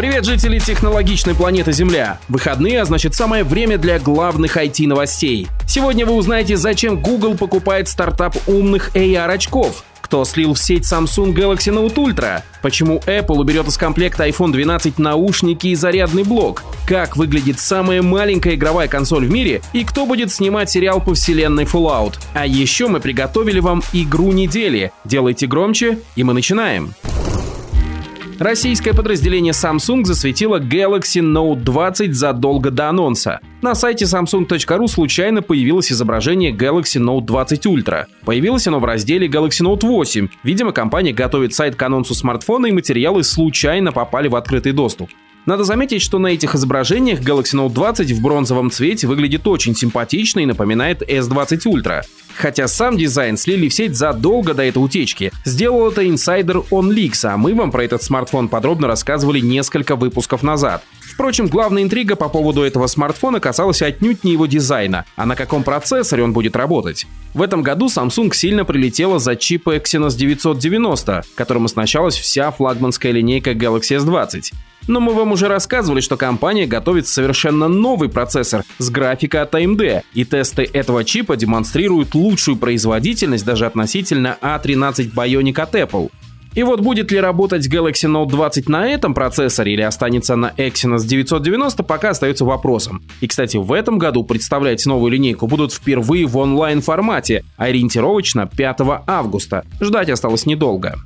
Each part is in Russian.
Привет, жители технологичной планеты Земля! Выходные, а значит самое время для главных IT-новостей. Сегодня вы узнаете, зачем Google покупает стартап умных AR-очков, кто слил в сеть Samsung Galaxy Note Ultra, почему Apple уберет из комплекта iPhone 12 наушники и зарядный блок, как выглядит самая маленькая игровая консоль в мире и кто будет снимать сериал по вселенной Fallout. А еще мы приготовили вам игру недели. Делайте громче, и мы начинаем. Российское подразделение Samsung засветило Galaxy Note 20 задолго до анонса. На сайте samsung.ru случайно появилось изображение Galaxy Note 20 Ultra. Появилось оно в разделе Galaxy Note 8. Видимо, компания готовит сайт к анонсу смартфона и материалы случайно попали в открытый доступ. Надо заметить, что на этих изображениях Galaxy Note 20 в бронзовом цвете выглядит очень симпатично и напоминает S20 Ultra. Хотя сам дизайн слили в сеть задолго до этой утечки. Сделал это инсайдер OnLeaks, а мы вам про этот смартфон подробно рассказывали несколько выпусков назад. Впрочем, главная интрига по поводу этого смартфона касалась отнюдь не его дизайна, а на каком процессоре он будет работать. В этом году Samsung сильно прилетела за чип Exynos 990, которым оснащалась вся флагманская линейка Galaxy S20. Но мы вам уже рассказывали, что компания готовит совершенно новый процессор с графикой от AMD, и тесты этого чипа демонстрируют лучшую производительность даже относительно A13 а Bionic от Apple. И вот будет ли работать Galaxy Note 20 на этом процессоре или останется на Exynos 990, пока остается вопросом. И, кстати, в этом году представлять новую линейку будут впервые в онлайн-формате, ориентировочно 5 августа. Ждать осталось недолго.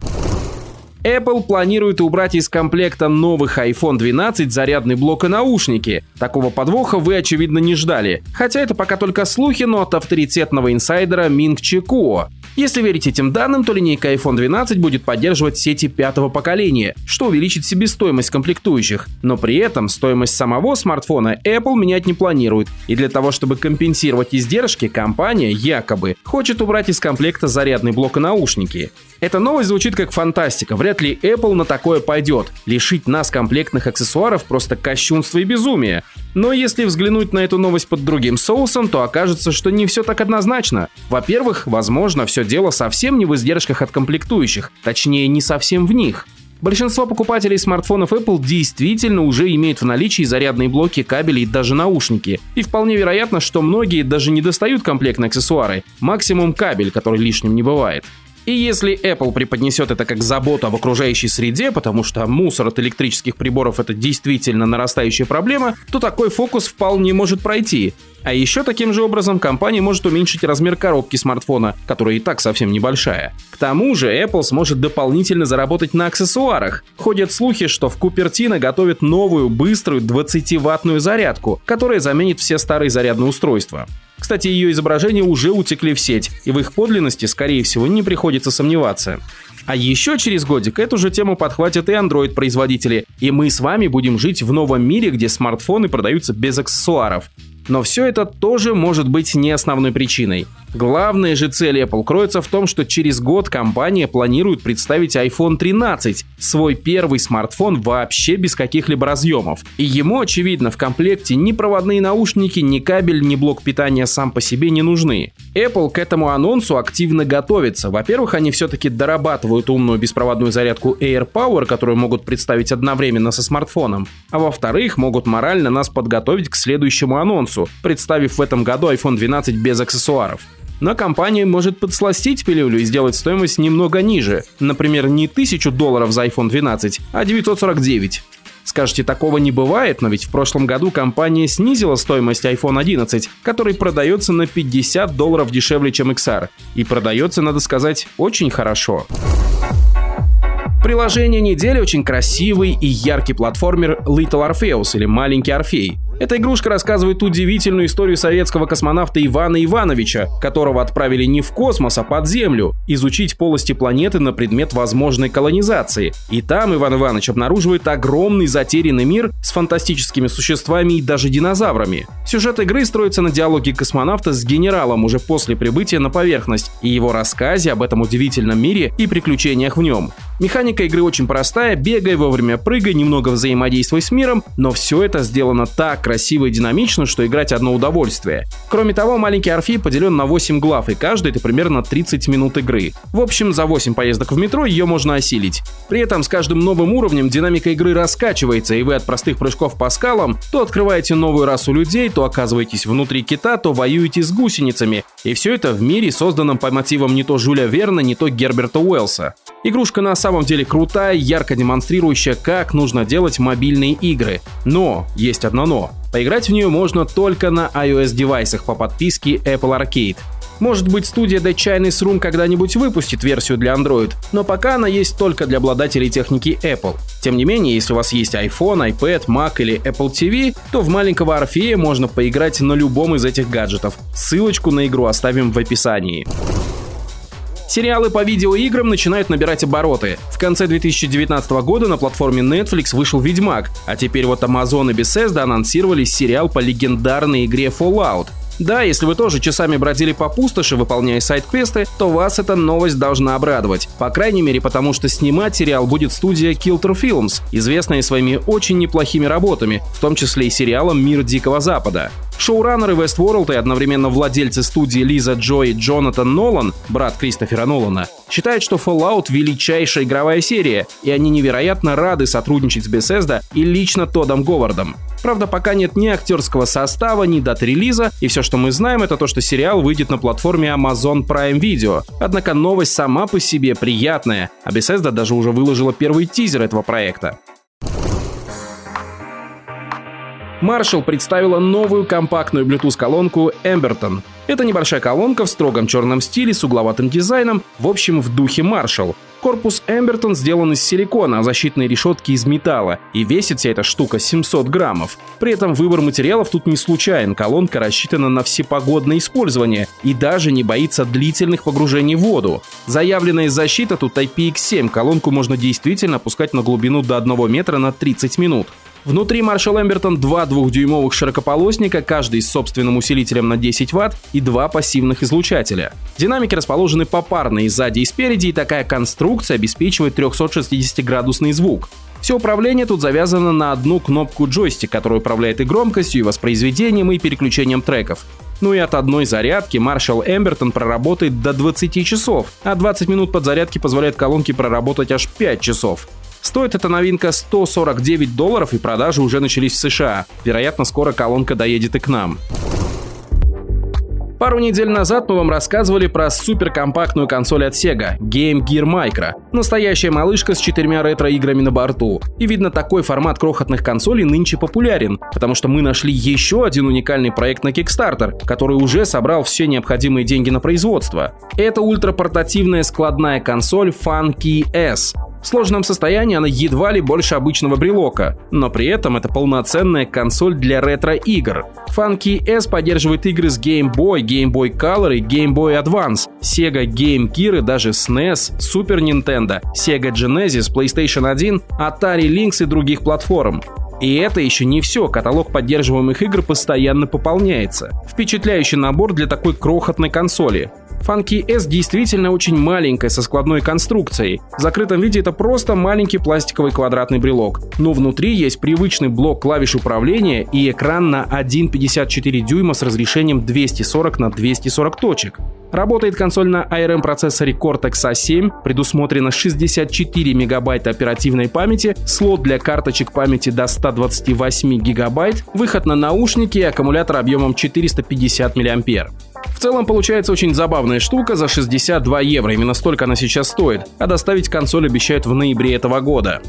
Apple планирует убрать из комплекта новых iPhone 12 зарядный блок и наушники. Такого подвоха вы, очевидно, не ждали. Хотя это пока только слухи, но от авторитетного инсайдера Минг Чекуо. Если верить этим данным, то линейка iPhone 12 будет поддерживать сети пятого поколения, что увеличит себестоимость комплектующих. Но при этом стоимость самого смартфона Apple менять не планирует. И для того, чтобы компенсировать издержки, компания якобы хочет убрать из комплекта зарядный блок и наушники. Эта новость звучит как фантастика. Вряд ли Apple на такое пойдет. Лишить нас комплектных аксессуаров просто кощунство и безумие. Но если взглянуть на эту новость под другим соусом, то окажется, что не все так однозначно. Во-первых, возможно, все дело совсем не в издержках от комплектующих, точнее, не совсем в них. Большинство покупателей смартфонов Apple действительно уже имеют в наличии зарядные блоки, кабели и даже наушники. И вполне вероятно, что многие даже не достают комплектные аксессуары. Максимум кабель, который лишним не бывает. И если Apple преподнесет это как заботу об окружающей среде, потому что мусор от электрических приборов это действительно нарастающая проблема, то такой фокус вполне может пройти. А еще таким же образом компания может уменьшить размер коробки смартфона, которая и так совсем небольшая. К тому же Apple сможет дополнительно заработать на аксессуарах. Ходят слухи, что в Купертино готовят новую быструю 20-ваттную зарядку, которая заменит все старые зарядные устройства. Кстати, ее изображения уже утекли в сеть, и в их подлинности, скорее всего, не приходится сомневаться. А еще через годик эту же тему подхватят и Android-производители, и мы с вами будем жить в новом мире, где смартфоны продаются без аксессуаров. Но все это тоже может быть не основной причиной. Главная же цель Apple кроется в том, что через год компания планирует представить iPhone 13, свой первый смартфон вообще без каких-либо разъемов. И ему, очевидно, в комплекте ни проводные наушники, ни кабель, ни блок питания сам по себе не нужны. Apple к этому анонсу активно готовится. Во-первых, они все-таки дорабатывают умную беспроводную зарядку AirPower, которую могут представить одновременно со смартфоном. А во-вторых, могут морально нас подготовить к следующему анонсу, представив в этом году iPhone 12 без аксессуаров. Но компания может подсластить пилюлю и сделать стоимость немного ниже. Например, не 1000 долларов за iPhone 12, а 949. Скажете, такого не бывает, но ведь в прошлом году компания снизила стоимость iPhone 11, который продается на 50 долларов дешевле, чем XR. И продается, надо сказать, очень хорошо. Приложение недели очень красивый и яркий платформер Little Orpheus или Маленький Орфей. Эта игрушка рассказывает удивительную историю советского космонавта Ивана Ивановича, которого отправили не в космос, а под Землю, изучить полости планеты на предмет возможной колонизации. И там Иван Иванович обнаруживает огромный затерянный мир с фантастическими существами и даже динозаврами. Сюжет игры строится на диалоге космонавта с генералом уже после прибытия на поверхность и его рассказе об этом удивительном мире и приключениях в нем. Механика игры очень простая, бегай вовремя, прыгай, немного взаимодействуй с миром, но все это сделано так красиво и динамично, что играть одно удовольствие. Кроме того, маленький Арфи поделен на 8 глав, и каждый это примерно 30 минут игры. В общем, за 8 поездок в метро ее можно осилить. При этом с каждым новым уровнем динамика игры раскачивается, и вы от простых прыжков по скалам то открываете новую расу людей, то оказываетесь внутри кита, то воюете с гусеницами. И все это в мире, созданном по мотивам не то Жюля Верна, не то Герберта Уэллса. Игрушка на самом деле крутая, ярко демонстрирующая, как нужно делать мобильные игры. Но, есть одно но. Поиграть в нее можно только на iOS-девайсах по подписке Apple Arcade. Может быть, студия The Chinese Room когда-нибудь выпустит версию для Android, но пока она есть только для обладателей техники Apple. Тем не менее, если у вас есть iPhone, iPad, Mac или Apple TV, то в маленького Орфея можно поиграть на любом из этих гаджетов. Ссылочку на игру оставим в описании. Сериалы по видеоиграм начинают набирать обороты. В конце 2019 года на платформе Netflix вышел «Ведьмак», а теперь вот Amazon и Bethesda анонсировали сериал по легендарной игре Fallout. Да, если вы тоже часами бродили по пустоши, выполняя сайт-квесты, то вас эта новость должна обрадовать. По крайней мере, потому что снимать сериал будет студия Kilter Films, известная своими очень неплохими работами, в том числе и сериалом «Мир Дикого Запада». Шоураннеры Westworld и одновременно владельцы студии Лиза Джо и Джонатан Нолан, брат Кристофера Нолана, считают, что Fallout — величайшая игровая серия, и они невероятно рады сотрудничать с Bethesda и лично Тодом Говардом. Правда, пока нет ни актерского состава, ни дат релиза, и все, что мы знаем, это то, что сериал выйдет на платформе Amazon Prime Video. Однако новость сама по себе приятная, а Bethesda даже уже выложила первый тизер этого проекта. Marshall представила новую компактную Bluetooth-колонку Emberton. Это небольшая колонка в строгом черном стиле с угловатым дизайном, в общем, в духе Marshall. Корпус Emberton сделан из силикона, а защитные решетки из металла, и весит вся эта штука 700 граммов. При этом выбор материалов тут не случайен, колонка рассчитана на всепогодное использование и даже не боится длительных погружений в воду. Заявленная защита тут IPX7, колонку можно действительно опускать на глубину до 1 метра на 30 минут. Внутри Marshall Emberton два двухдюймовых широкополосника, каждый с собственным усилителем на 10 Вт и два пассивных излучателя. Динамики расположены попарно и сзади и спереди, и такая конструкция обеспечивает 360-градусный звук. Все управление тут завязано на одну кнопку джойстик, которая управляет и громкостью, и воспроизведением, и переключением треков. Ну и от одной зарядки Marshall Emberton проработает до 20 часов, а 20 минут подзарядки позволяет колонке проработать аж 5 часов. Стоит эта новинка 149 долларов и продажи уже начались в США. Вероятно, скоро колонка доедет и к нам. Пару недель назад мы вам рассказывали про суперкомпактную консоль от Sega Game Gear Micro. Настоящая малышка с четырьмя ретро-играми на борту. И видно, такой формат крохотных консолей нынче популярен, потому что мы нашли еще один уникальный проект на Kickstarter, который уже собрал все необходимые деньги на производство. Это ультрапортативная складная консоль Funky S. В сложном состоянии она едва ли больше обычного брелока, но при этом это полноценная консоль для ретро-игр. Funky S поддерживает игры с Game Boy, Game Boy Color и Game Boy Advance, Sega Game Gear и даже SNES, Super Nintendo, Sega Genesis, PlayStation 1, Atari Lynx и других платформ. И это еще не все, каталог поддерживаемых игр постоянно пополняется. Впечатляющий набор для такой крохотной консоли. Funky S действительно очень маленькая, со складной конструкцией. В закрытом виде это просто маленький пластиковый квадратный брелок. Но внутри есть привычный блок клавиш управления и экран на 1,54 дюйма с разрешением 240 на 240 точек. Работает консоль на ARM процессоре Cortex A7, предусмотрено 64 мегабайта оперативной памяти, слот для карточек памяти до 128 гигабайт, выход на наушники и аккумулятор объемом 450 мАh. В целом получается очень забавная штука за 62 евро, именно столько она сейчас стоит, а доставить консоль обещают в ноябре этого года.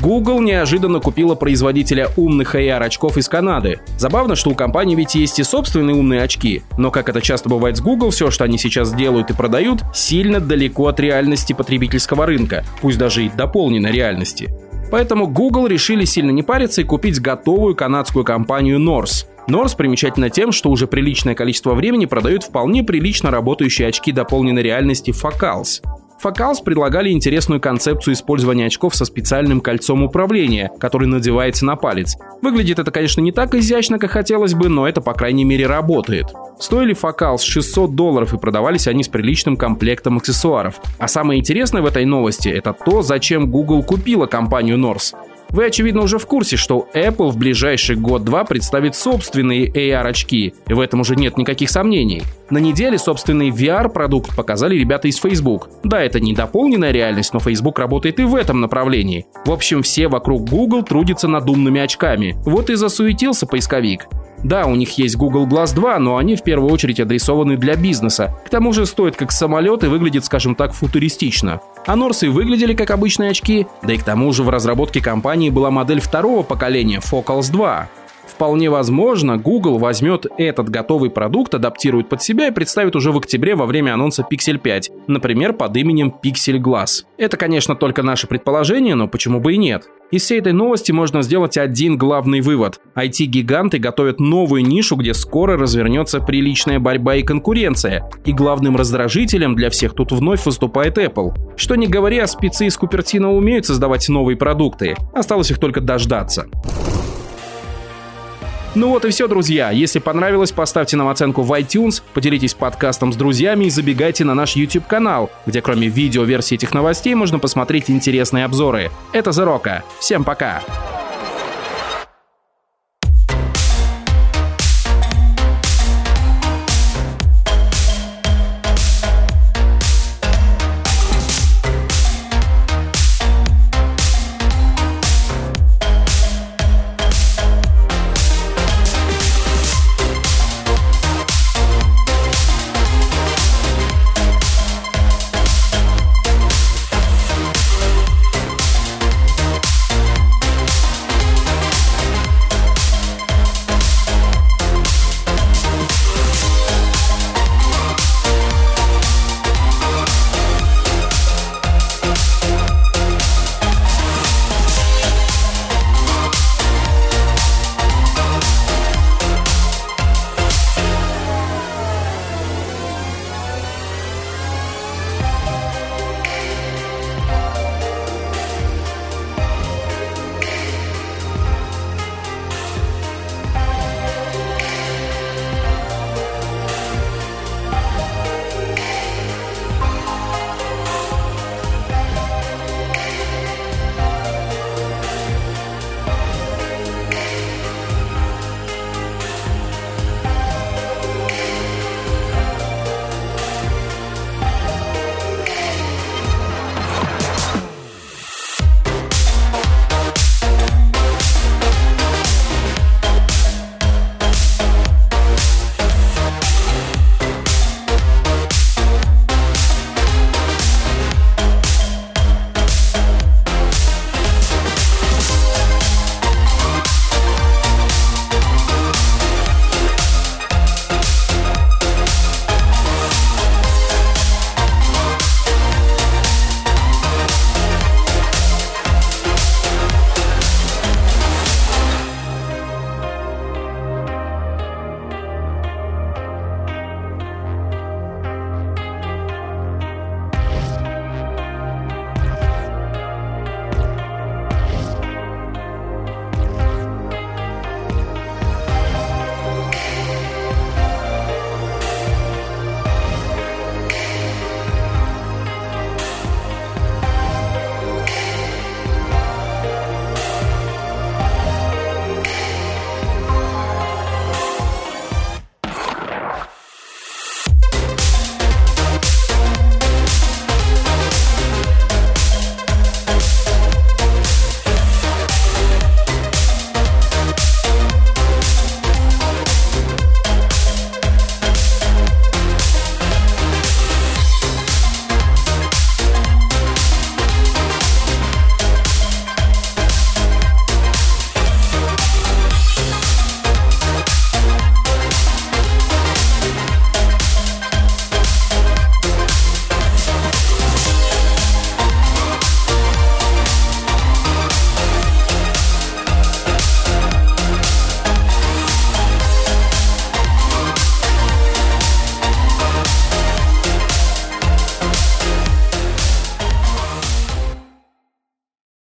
Google неожиданно купила производителя умных AR-очков из Канады. Забавно, что у компании ведь есть и собственные умные очки, но как это часто бывает с Google, все, что они сейчас делают и продают, сильно далеко от реальности потребительского рынка, пусть даже и дополненной реальности. Поэтому Google решили сильно не париться и купить готовую канадскую компанию Norse. Норс примечательна тем, что уже приличное количество времени продают вполне прилично работающие очки дополненной реальности Focals. Focals предлагали интересную концепцию использования очков со специальным кольцом управления, который надевается на палец. Выглядит это, конечно, не так изящно, как хотелось бы, но это, по крайней мере, работает. Стоили Focals 600 долларов и продавались они с приличным комплектом аксессуаров. А самое интересное в этой новости – это то, зачем Google купила компанию Norse. Вы, очевидно, уже в курсе, что Apple в ближайший год-два представит собственные AR-очки, и в этом уже нет никаких сомнений. На неделе собственный VR-продукт показали ребята из Facebook. Да, это не дополненная реальность, но Facebook работает и в этом направлении. В общем, все вокруг Google трудятся над умными очками. Вот и засуетился поисковик. Да, у них есть Google Glass 2, но они в первую очередь адресованы для бизнеса. К тому же стоят как самолет и выглядят, скажем так, футуристично. А Норсы выглядели как обычные очки, да и к тому же в разработке компании была модель второго поколения Focals 2. Вполне возможно, Google возьмет этот готовый продукт, адаптирует под себя и представит уже в октябре во время анонса Pixel 5, например, под именем Pixel Glass. Это, конечно, только наше предположение, но почему бы и нет? Из всей этой новости можно сделать один главный вывод. IT-гиганты готовят новую нишу, где скоро развернется приличная борьба и конкуренция. И главным раздражителем для всех тут вновь выступает Apple. Что не говоря, спецы из Купертино умеют создавать новые продукты. Осталось их только дождаться. Ну вот и все, друзья. Если понравилось, поставьте нам оценку в iTunes, поделитесь подкастом с друзьями и забегайте на наш YouTube-канал, где кроме видео-версии этих новостей можно посмотреть интересные обзоры. Это Зерока. Всем пока!